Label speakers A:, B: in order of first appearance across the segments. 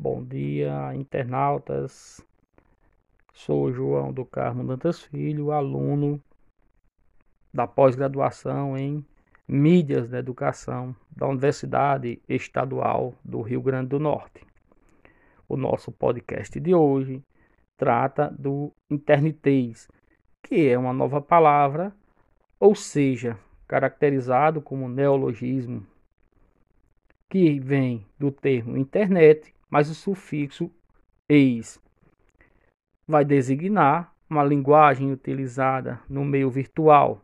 A: Bom dia, internautas. Sou João do Carmo Dantas Filho, aluno da pós-graduação em Mídias da Educação da Universidade Estadual do Rio Grande do Norte. O nosso podcast de hoje trata do internitez, que é uma nova palavra, ou seja, caracterizado como neologismo, que vem do termo internet mas o sufixo eis vai designar uma linguagem utilizada no meio virtual,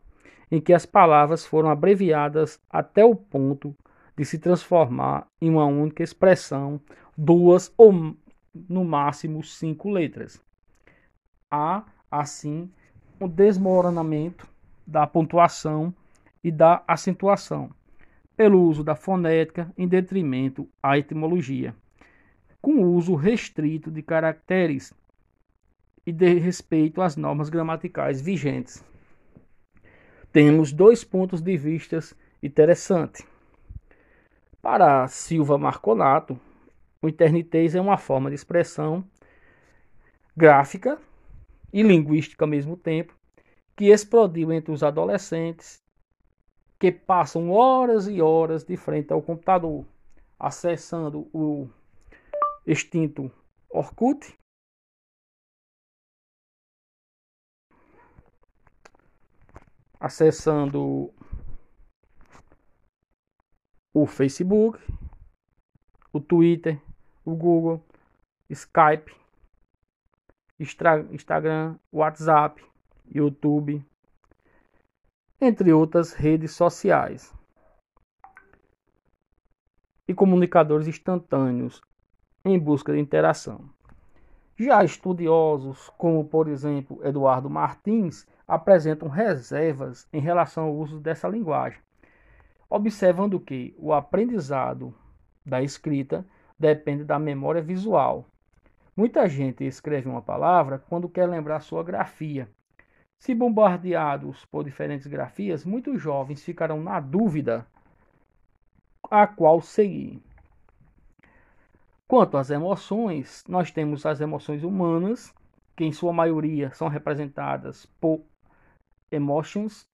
A: em que as palavras foram abreviadas até o ponto de se transformar em uma única expressão, duas ou no máximo cinco letras. Há, assim, um desmoronamento da pontuação e da acentuação, pelo uso da fonética em detrimento à etimologia com uso restrito de caracteres e de respeito às normas gramaticais vigentes. Temos dois pontos de vista interessantes. Para Silva Marconato, o internitez é uma forma de expressão gráfica e linguística ao mesmo tempo, que explodiu entre os adolescentes que passam horas e horas de frente ao computador, acessando o extinto Orkut. Acessando o Facebook, o Twitter, o Google, Skype, Instagram, WhatsApp, YouTube, entre outras redes sociais e comunicadores instantâneos em busca de interação. Já estudiosos, como por exemplo Eduardo Martins, apresentam reservas em relação ao uso dessa linguagem, observando que o aprendizado da escrita depende da memória visual. Muita gente escreve uma palavra quando quer lembrar sua grafia. Se bombardeados por diferentes grafias, muitos jovens ficarão na dúvida a qual seguir. Quanto às emoções, nós temos as emoções humanas, que em sua maioria são representadas por emotions.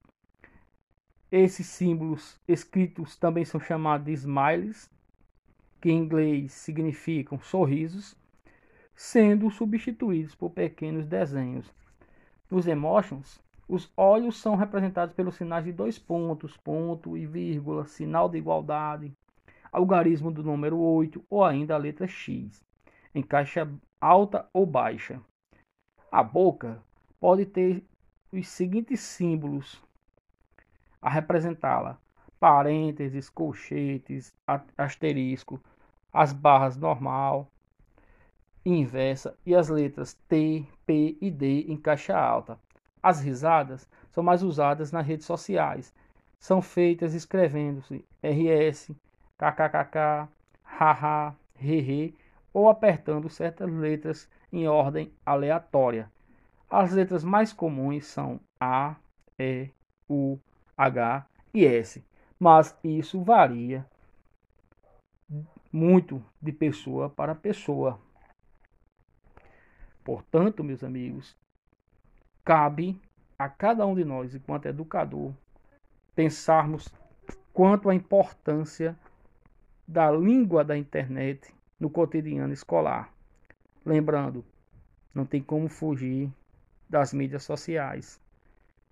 A: Esses símbolos escritos também são chamados de smiles, que em inglês significam sorrisos, sendo substituídos por pequenos desenhos. Nos emotions, os olhos são representados pelos sinais de dois pontos, ponto e vírgula, sinal de igualdade, algarismo do número 8 ou ainda a letra X, em caixa alta ou baixa. A boca pode ter os seguintes símbolos a representá-la: parênteses, colchetes, asterisco, as barras normal, inversa e as letras T, P e D em caixa alta. As risadas são mais usadas nas redes sociais. São feitas escrevendo-se RS, kkkk, haha, hehe, ou apertando certas letras em ordem aleatória. As letras mais comuns são A, E, U, H e S, mas isso varia muito de pessoa para pessoa. Portanto, meus amigos, cabe a cada um de nós, enquanto educador, pensarmos quanto a importância da língua da internet no cotidiano escolar. Lembrando, não tem como fugir das mídias sociais.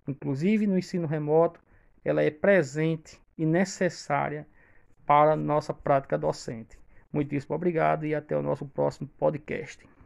A: Inclusive no ensino remoto, ela é presente e necessária para a nossa prática docente. Muitíssimo obrigado e até o nosso próximo podcast.